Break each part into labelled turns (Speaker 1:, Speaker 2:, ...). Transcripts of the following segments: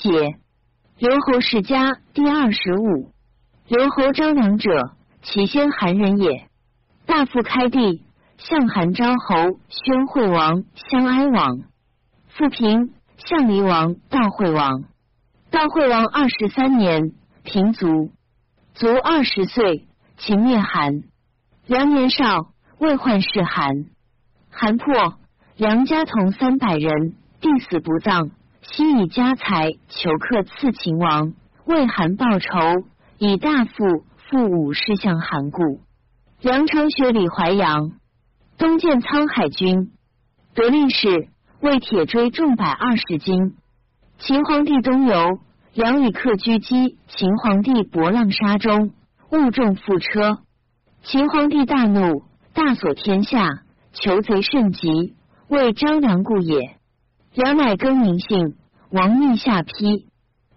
Speaker 1: 解。刘侯世家第二十五。刘侯张良者，其先韩人也。大夫开地，向韩昭侯宣惠王相哀王。复平，向黎王悼惠王。悼惠王二十三年，平卒。卒二十岁，秦灭韩。良年少，未患世韩。韩破，良家同三百人，必死不葬。悉以家财求客赐秦王，为韩报仇，以大富复武士向韩故。梁长学李淮阳，东见沧海军，得令士为铁锥重百二十斤。秦皇帝东游，梁以客居击秦皇帝博浪沙中，误中覆车。秦皇帝大怒，大锁天下，求贼甚急，为张良故也。梁乃更名姓，王逆下邳。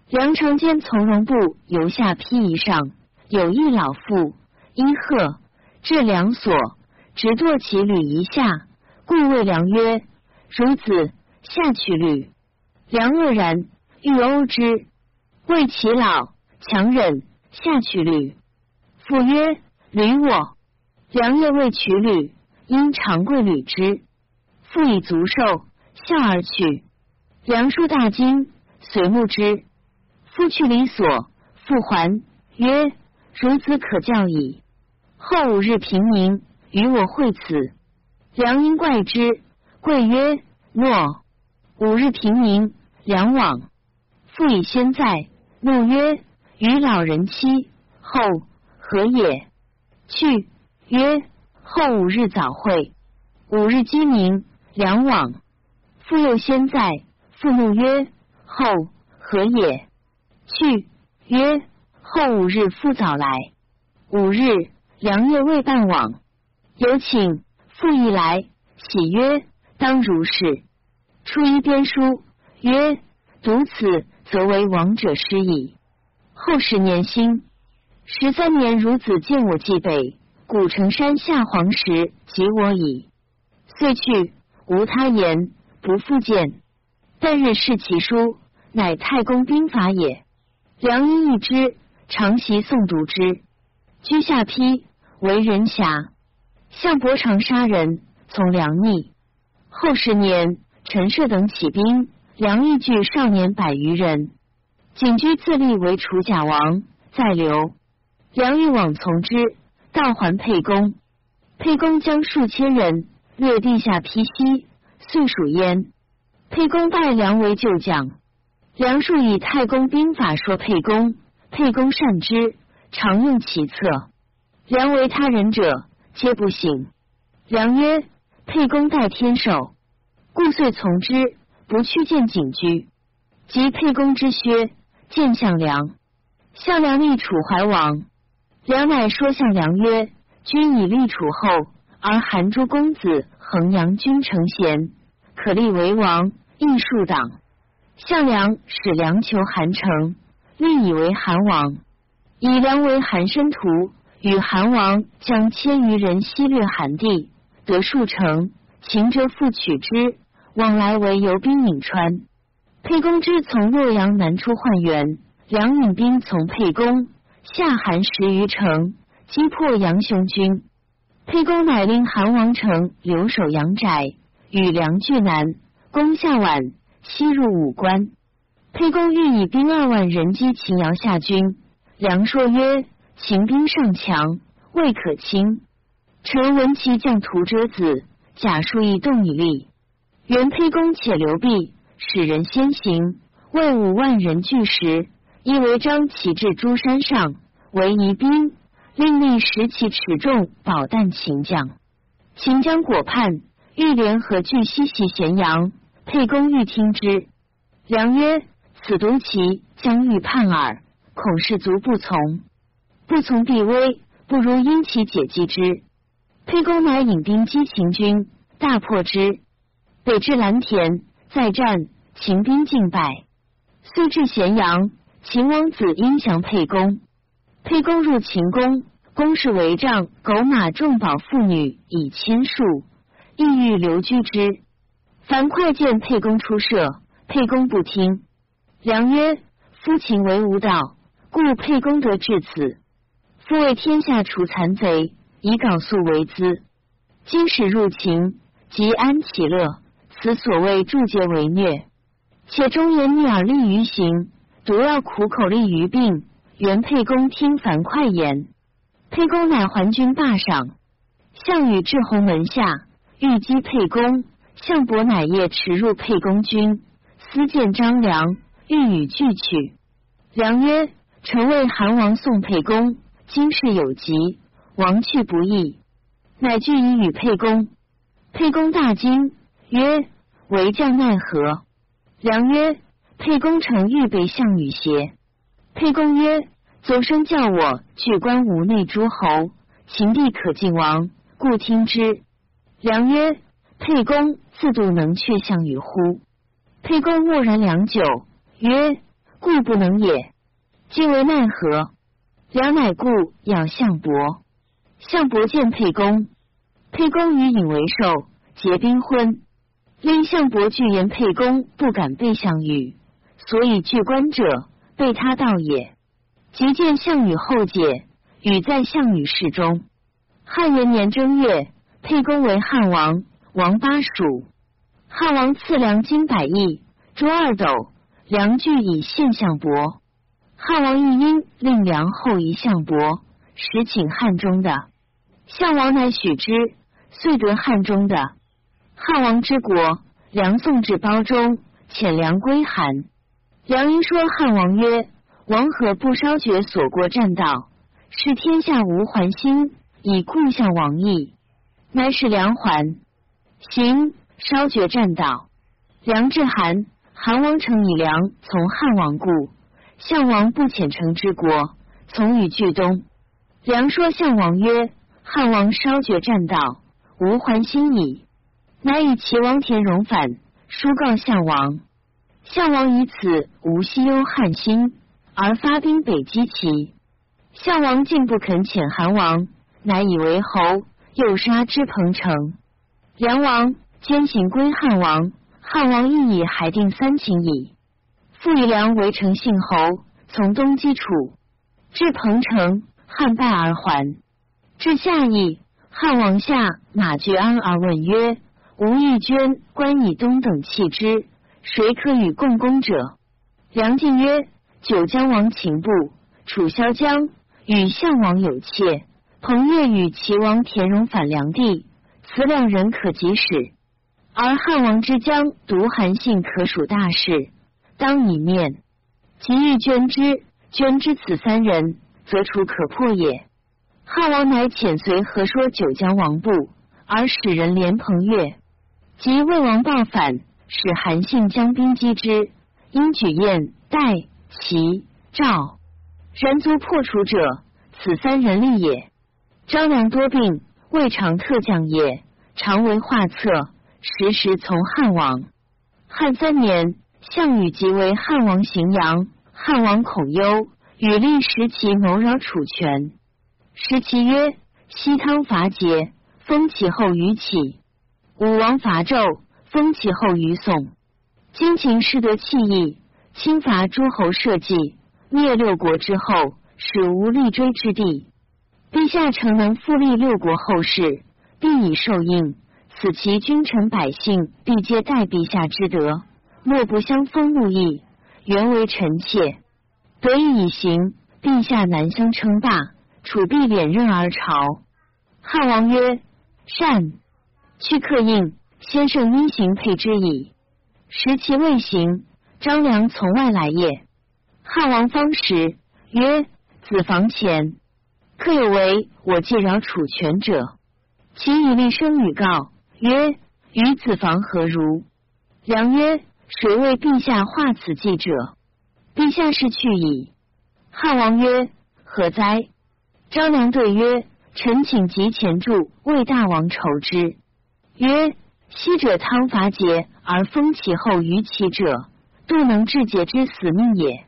Speaker 1: 梁城间从容步由下邳以上，有一老妇，伊贺至梁所，直堕其履一下，故谓梁曰：“孺子下取履。”梁愕然，欲殴之，谓其老强忍下取履。父曰：“履我。”梁夜未取履，因长跪履之，父以足受。笑而去，梁叔大惊，随目之。夫去离所，复还曰：“孺子可教矣。”后五日平明，与我会此。梁因怪之，贵曰：“诺。”五日平明，梁往。父以先在，怒曰：“与老人妻后何也？”去曰：“后五日早会。”五日鸡鸣，梁往。父又先在，父怒曰：“后何也？”去曰：“后五日复早来。”五日，良夜未半往，有请父一来，喜曰：“当如是。”初一编书曰：“读此，则为王者失矣。”后十年兴，十三年孺子见我既北，古城山下黄石及我矣。遂去，无他言。不复见，但日视其书，乃太公兵法也。梁因一之，常习诵读之。居下邳，为人侠，项伯常杀人，从梁逆。后十年，陈涉等起兵，梁益聚少年百余人，景居自立为楚假王，在留。梁欲往从之，道还沛公。沛公将数千人略地下邳西。遂属焉。沛公拜梁为旧将。梁述以太公兵法说沛公，沛公善之，常用其策。梁为他人者，皆不省。梁曰：“沛公待天授，故遂从之，不去见景居。及沛公之薛，见项梁。项梁立楚怀王。梁乃说项梁曰：‘君以立楚后，而韩诸公子。’”衡阳君成贤，可立为王，亦数党。项梁使梁求韩城，立以为韩王。以梁为韩申屠，与韩王将千余人西掠韩地，得数城。秦者复取之，往来为游兵颍川。沛公之从洛阳南出换元，梁引兵从沛公下韩十余城，击破杨雄军。沛公乃令韩王城留守阳宅，与梁俱南，攻下宛，西入武关。沛公欲以兵二万人击秦瑶下军，梁说曰：“秦兵尚强，未可轻。臣闻其将屠遮子，假数以动以立。原沛公且留壁，使人先行，为五万人拒时，以为张旗至诸山上，为疑兵。”另立十骑持重保弹秦将，秦将果叛，欲联合拒西袭咸阳。沛公欲听之，良曰：“此独骑将欲叛耳，恐士卒不从，不从必危，不如因其解击之。”沛公乃引兵击秦军，大破之，北至蓝田，再战，秦兵尽败。遂至咸阳，秦王子因降沛公。沛公入秦宫，宫室帷帐，狗马重宝妇女以千数，意欲留居之。樊哙见沛公出射，沛公不听。良曰：“夫秦为无道，故沛公得至此。夫为天下除残贼，以缟素为资。今使入秦，即安其乐。此所谓助桀为虐。且忠言逆耳利于行，毒药苦口利于病。原沛公听樊哙言，沛公乃还军霸上。项羽至鸿门下，欲击沛公。项伯乃夜驰入沛公军，私见张良，欲与俱去。良曰：“臣为韩王送沛公，今事有急，王去不义。”乃具以与沛公。沛公大惊，曰：“为将奈何？”良曰：“沛公诚欲备项羽邪？”沛公曰：“左生叫我去观无内诸侯，秦地可尽王，故听之。”良曰：“沛公自度能却项羽乎？”沛公默然良久，曰：“故不能也。今为奈何？”良乃故要项伯。项伯见沛公，沛公与尹为寿，结宾婚。因项伯拒言沛公不敢背项羽，所以拒官者备他道也。即见项羽后解，与在项羽室中。汉元年正月，沛公为汉王，王巴蜀。汉王赐粮金百亿，诸二斗，粮具以献项伯。汉王亦因令粮后遗项伯，实请汉中的。项王乃许之，遂得汉中的。汉王之国，梁送至包中，遣梁归韩。梁因说汉王曰。王何不烧绝所过栈道？是天下无还心，以故向王意，乃使梁还。行烧绝栈道。梁至韩，韩王城以梁从汉王故，项王不遣城之国，从与俱东。梁说项王曰：“汉王烧绝栈道，无还心矣。”乃以齐王田荣反，书告项王。项王以此无西忧汉心。而发兵北击齐，项王竟不肯遣韩王，乃以为侯，又杀之彭城。梁王兼行归汉王，汉王亦以海定三秦矣。复以梁为成信侯，从东击楚，至彭城，汉败而还。至夏邑，汉王下马绝安而问曰：“吾欲捐关以东等弃之，谁可与共攻者？”梁进曰。九江王秦布、楚萧江与项王有妾，彭越与齐王田荣反梁地，此两人可及使。而汉王之将独韩信可属大事，当以面。即欲捐之，捐之此三人，则楚可破也。汉王乃遣随和说九江王部，而使人连彭越。及魏王报反，使韩信将兵击之，因举燕、代。齐、赵人族破楚者，此三人力也。张良多病，未尝特将也，常为画策，时时从汉王。汉三年，项羽即为汉王荥阳，汉王恐忧，与立时其谋扰楚权。时其曰：“西汤伐桀，封其后于启；武王伐纣，封其后于宋。今秦失得弃义。”侵伐诸侯社稷，灭六国之后，使无立锥之地。陛下诚能复立六国后世，必以受应。此其君臣百姓，必皆待陛下之德，莫不相封怒意，原为臣妾。得以以行，陛下难相称霸，楚必敛任而朝。汉王曰：“善。”去客应，先生因行配之矣。时其未行。张良从外来也，汉王方时曰：“子房前，客有为我既扰楚权者，其以立声与告曰：‘与子房何如？’良曰：‘谁为陛下画此计者？’陛下是去矣。汉王曰：‘何哉？’张良对曰：‘臣请及前助为大王筹之。’曰：‘昔者汤伐桀而封其后于齐者。’度能治桀之死命也。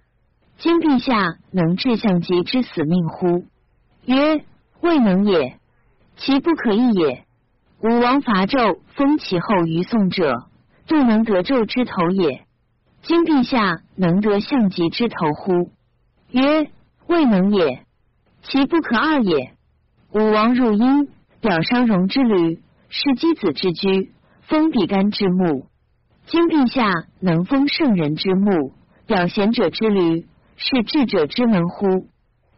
Speaker 1: 今陛下能治项籍之死命乎？曰：未能也。其不可易也。武王伐纣，封其后于宋者，度能得纣之头也。今陛下能得相疾之头乎？曰：未能也。其不可二也。武王入殷，表商容之旅，是箕子之居，封比干之墓。今陛下能封圣人之墓，表贤者之旅，是智者之门乎？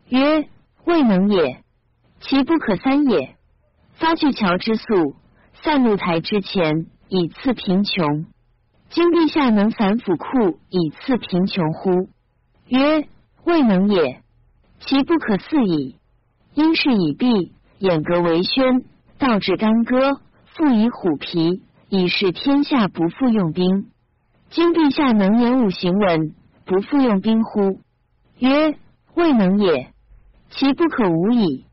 Speaker 1: 曰：未能也。其不可三也。发巨桥之粟，散露台之前，以赐贫穷。今陛下能散府库以赐贫穷乎？曰：未能也。其不可四矣。因事以弊，掩革为宣，道至干戈，复以虎皮，以示天下不复用兵。今陛下能言五行文，不复用兵乎？曰：未能也。其不可无矣。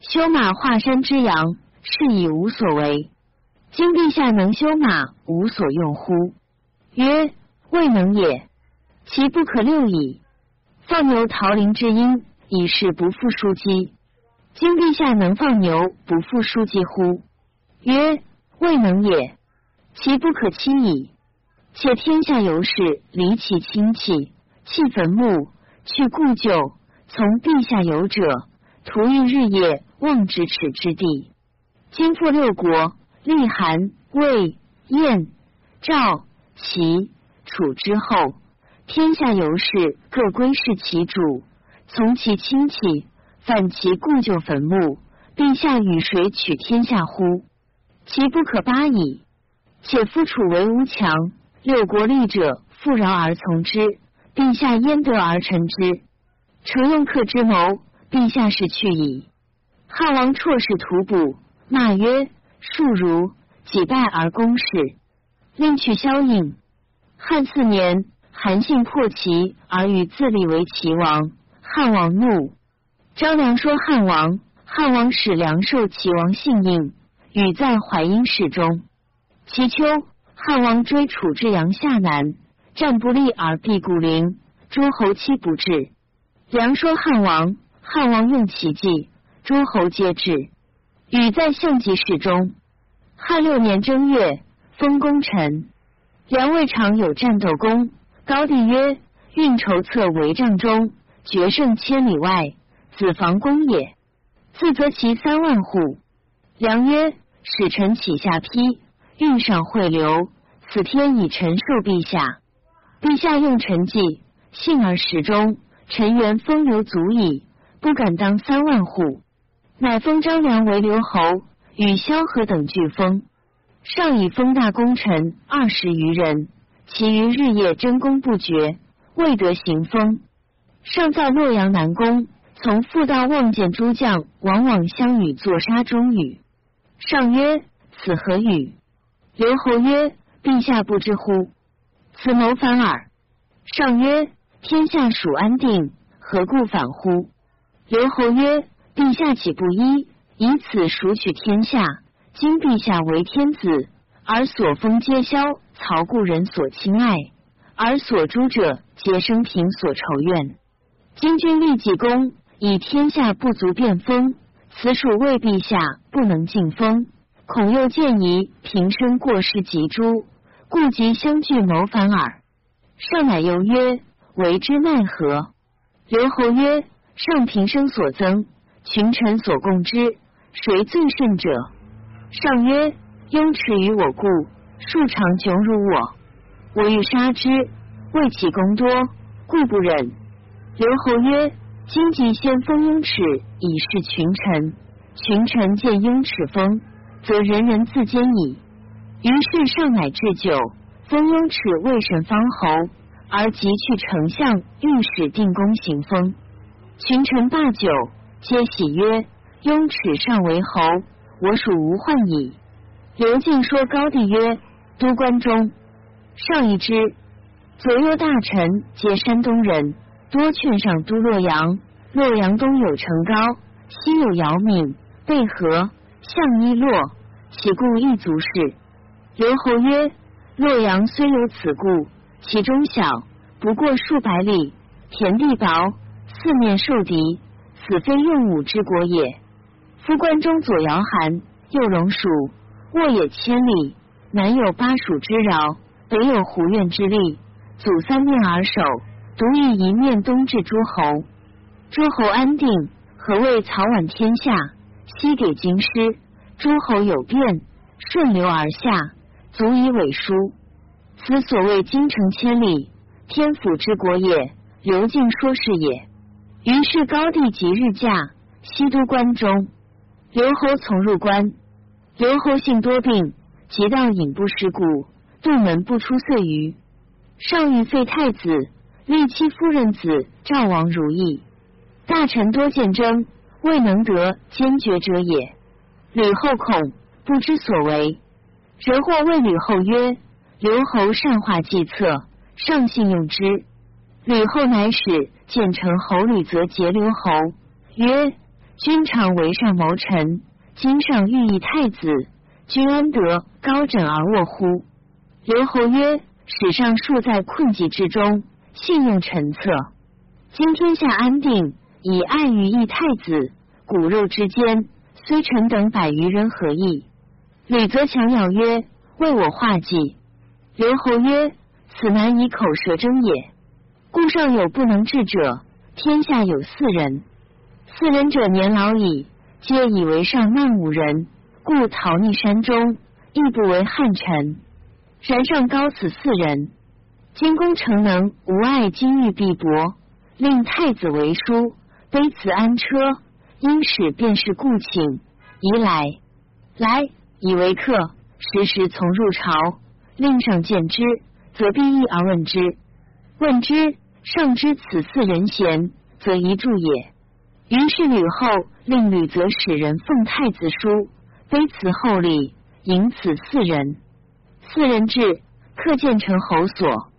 Speaker 1: 修马华山之阳，是以无所为。今陛下能修马，无所用乎？曰：未能也。其不可六矣。放牛桃林之阴，以是不复书机。今陛下能放牛，不复书记乎？曰：未能也。其不可欺矣。且天下由是离其亲戚，弃坟墓，去故旧，从陛下有者，徒欲日夜望咫尺之地。今复六国，立韩、魏、燕、赵、齐、楚之后，天下游士各归事其主，从其亲戚。犯其故旧坟墓，陛下与谁取天下乎？其不可八矣。且夫楚为吴强，六国立者复饶而从之，陛下焉得而臣之？乘用客之谋，陛下是去矣。汉王辍氏徒补，骂曰：“庶如几败而攻事，令取萧应。”汉四年，韩信破齐而与自立为齐王，汉王怒。张良说汉王，汉王使梁受齐王信应，与在淮阴市中。其秋，汉王追楚至阳夏南，战不利而必固陵，诸侯期不至。梁说汉王，汉王用其计，诸侯皆至。与在相继市中。汉六年正月，封功臣。梁未尝有战斗功，高帝曰：“运筹策为帐中，决胜千里外。”子房公也，自责其三万户。良曰：“使臣起下邳，运上汇流，此天以臣受陛下。陛下用臣计，幸而时中，陈元风流足矣，不敢当三万户。乃封张良为留侯，与萧何等俱封。上以封大功臣二十余人，其余日夜争功不绝，未得行封。上在洛阳南宫。”从复道望见诸将，往往相与作杀中语。上曰：“此何语？”刘侯曰：“陛下不知乎？此谋反耳。”上曰：“天下属安定，何故反乎？”刘侯曰：“陛下岂不依以此赎取天下？今陛下为天子，而所封皆萧曹故人所亲爱，而所诛者皆生平所仇怨。今君立济公。”以天下不足变封，此属为陛下不能尽封，恐又见疑平生过失及诛，故即相聚谋反耳。上乃又曰：“为之奈何？”刘侯曰：“上平生所增，群臣所共之，谁最甚者？”上曰：“雍齿于我故，数常窘辱我，我欲杀之，为其功多，故不忍。”刘侯曰。今即先封雍齿，以示群臣。群臣见雍齿封，则人人自坚矣。于是上乃置酒，封雍齿为神方侯，而即去丞相、御史定公行封。群臣罢酒，皆喜曰：“雍齿尚为侯，我属无患矣。”刘敬说高帝曰：“都关中，上一之。左右大臣皆山东人。”多劝上都洛阳，洛阳东有成高，西有姚敏、贝河、项衣洛，其故一足事。刘侯曰：洛阳虽有此故，其中小，不过数百里，田地薄，四面受敌，此非用武之国也。夫关中左姚韩，右龙蜀，沃野千里，南有巴蜀之饶，北有胡苑之利，祖三面而守，独以一面东至诸侯。诸侯安定，何谓曹宛天下？西给京师。诸侯有变，顺流而下，足以委书。此所谓京城千里，天府之国也。刘敬说是也。于是高帝即日驾，西都关中。刘侯从入关。刘侯性多病，急到隐不食谷，杜门不出岁余。上欲废太子，立妻夫人子赵王如意。大臣多见争，未能得坚决者也。吕后恐不知所为，人或谓吕后曰：“刘侯善画计策，上信用之。”吕后乃使。建成侯吕则结刘侯曰：“君常为上谋臣，今上欲议太子，君安得高枕而卧乎？”刘侯曰：“史上数在困境之中，信用臣策。今天下安定，以爱于议太子，骨肉之间，虽臣等百余人何意？”吕则强咬曰：“为我画计。”刘侯曰：“此难以口舌争也。”故上有不能治者，天下有四人。四人者年老矣，皆以为上慢五人，故逃匿山中，亦不为汉臣。然上高此四人，今功成能无碍金玉璧帛，令太子为书，卑辞安车，因使便是故请，宜来来以为客，时时从入朝，令上见之，则必议而问之，问之。上知此四人贤，则一助也。于是吕后令吕则使人奉太子书，卑辞厚礼，迎此四人。四人至，客建成侯所。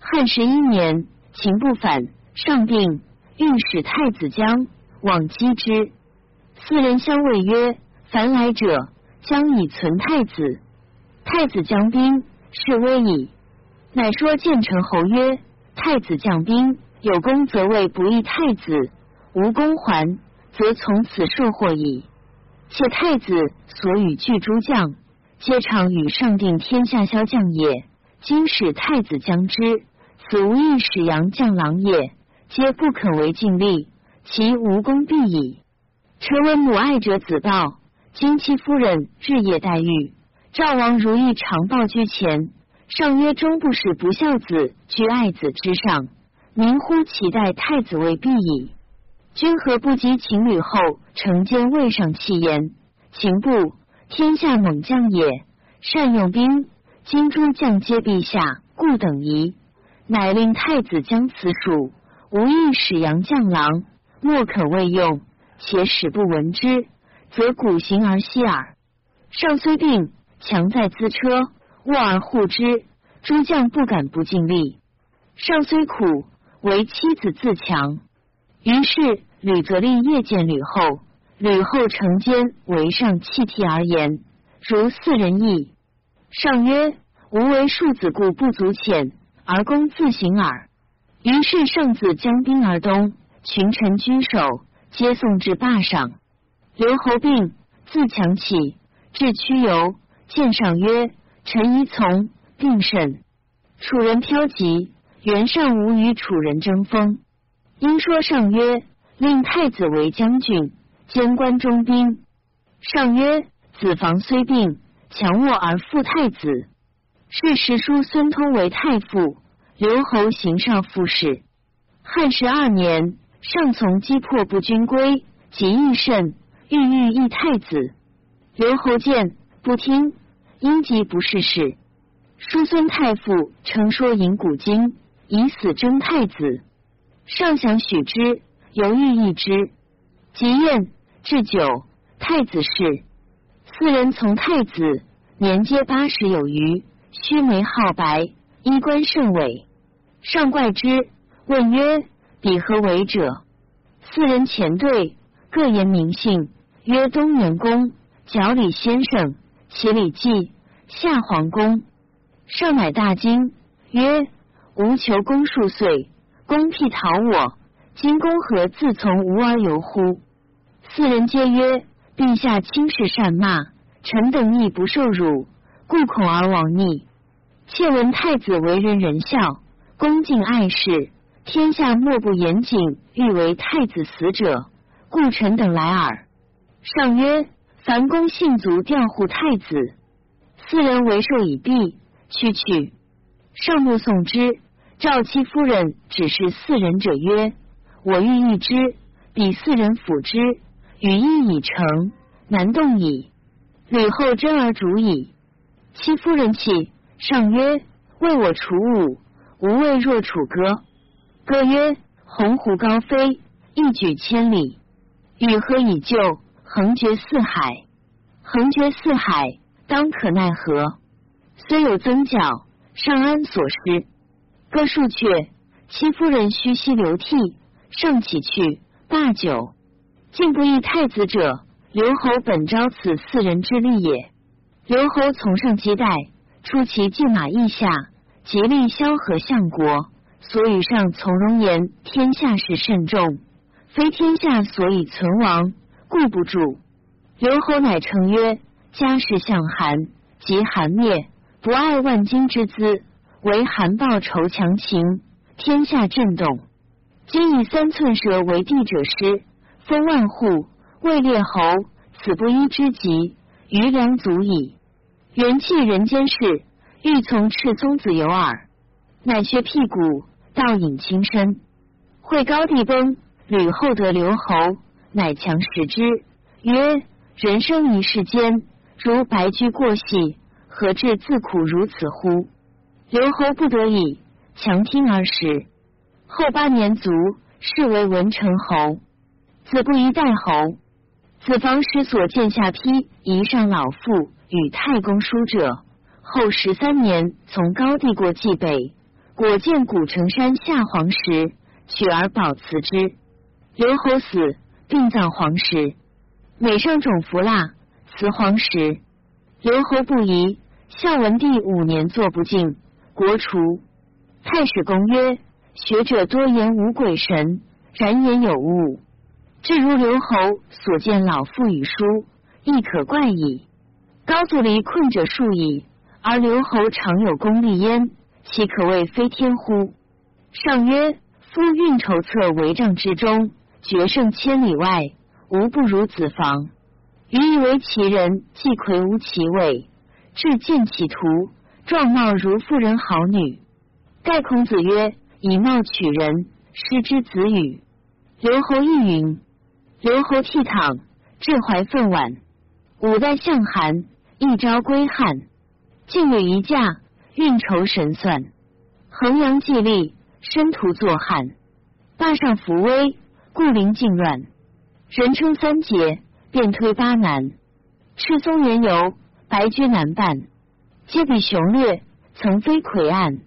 Speaker 1: 汉十一年，秦不反，上病，欲使太子将往击之。四人相谓曰：“凡来者，将以存太子。太子将兵，是危矣。”乃说建成侯曰。太子将兵，有功则位不义太子；无功还，则从此受祸矣。且太子所与巨诸将，皆常与上定天下骁将也。今使太子将之，此无义使杨将郎也，皆不肯为尽力，其无功必矣。臣闻母爱者子报，今妻夫人日夜待遇，赵王如意常报居前。上曰：“终不使不孝子居爱子之上，民乎其待太子位必矣。君何不及秦吕后承兼位上弃言？秦部天下猛将也，善用兵，今诸将皆陛下，故等疑。乃令太子将此属，无意使杨将郎，莫可未用。且使不闻之，则古行而息耳。上虽病，强在资车。”卧而护之，诸将不敢不尽力。上虽苦，唯妻子自强。于是吕则立夜见吕后，吕后承间为上泣涕而言，如四人意。上曰：“吾为庶子，故不足遣，而公自行耳。”于是圣子将兵而东，群臣居守，皆送至坝上。刘侯病，自强起，至屈游，见上曰。臣宜从，并甚。楚人飘急，袁尚无与楚人争锋。因说上曰：“令太子为将军，兼关中兵。”上曰：“子房虽病，强卧而复太子。”是时书孙通为太傅，刘侯行上副使。汉十二年，上从击破不军归，及益甚，欲欲议太子。刘侯见不听。因即不是事。叔孙太傅称说引古今，以死争太子。上想许之，犹豫一之。即宴置酒，太子侍。四人从太子，年皆八十有余，须眉皓白，衣冠甚伟。上怪之，问曰：“彼何为者？”四人前对，各言名姓，曰：东元公，角李先生。其礼记下皇宫，上乃大惊，曰：“吾求公数岁，公辟讨我，今公何自从吾而游乎？”四人皆曰：“陛下轻视善骂，臣等亦不受辱，故恐而往逆。窃闻太子为人仁孝，恭敬爱事，天下莫不严谨，欲为太子死者，故臣等来耳。上曰：凡公信卒调护太子，四人为寿已毕，去去。上目送之，赵戚夫人指示四人者曰：我欲议之，彼四人辅之，羽翼已成，难动矣。吕后真而主矣。戚夫人泣，上曰：为我除吾，无畏若楚歌。歌曰：鸿鹄高飞，一举千里。与何以就？横绝四海，横绝四海，当可奈何？虽有增角，尚安所失？歌数阙，戚夫人须息流涕，盛起去，罢酒。竟不议太子者，刘侯本招此四人之力也。刘侯从上击代，出其骏马意下，极力萧何相国。所以上从容言：天下事甚重，非天下所以存亡。顾不住，刘侯乃称曰：“家事向韩，及韩灭，不爱万金之资，为韩报仇强秦，天下震动。今以三寸舌为帝者师，封万户，位列侯，此不一之极，余良足矣。元气人间事，欲从赤松子游耳。乃削屁股，倒饮轻身。会高帝崩，吕后得刘侯。”乃强食之，曰：“人生一世间，如白驹过隙，何至自苦如此乎？”刘侯不得已，强听而食。后八年卒，是为文成侯。子不宜代侯。子房使所见下邳宜上老父与太公书者。后十三年，从高帝过蓟北，果见古城山下黄石，取而保辞之。刘侯死。病葬黄石，每上种服蜡，辞黄石。刘侯不疑。孝文帝五年，坐不敬，国除。太史公曰：学者多言无鬼神，然言有物。至如刘侯所见老妇与书，亦可怪矣。高祖离困者数矣，而刘侯常有功立焉，岂可谓非天乎？上曰：夫运筹策帷帐之中。决胜千里外，无不如子房。余以为其人，既魁梧其伟，志见其图，状貌如妇人好女。盖孔子曰：“以貌取人，失之子语。”刘侯亦云。刘侯倜傥，志怀愤惋。五代相韩，一朝归汉。晋有一驾，运筹神算，衡阳既立，申屠作汉，霸上扶危。故陵静乱，人称三杰，便推八难。赤松原由，白驹难伴，皆比雄略，曾非魁岸。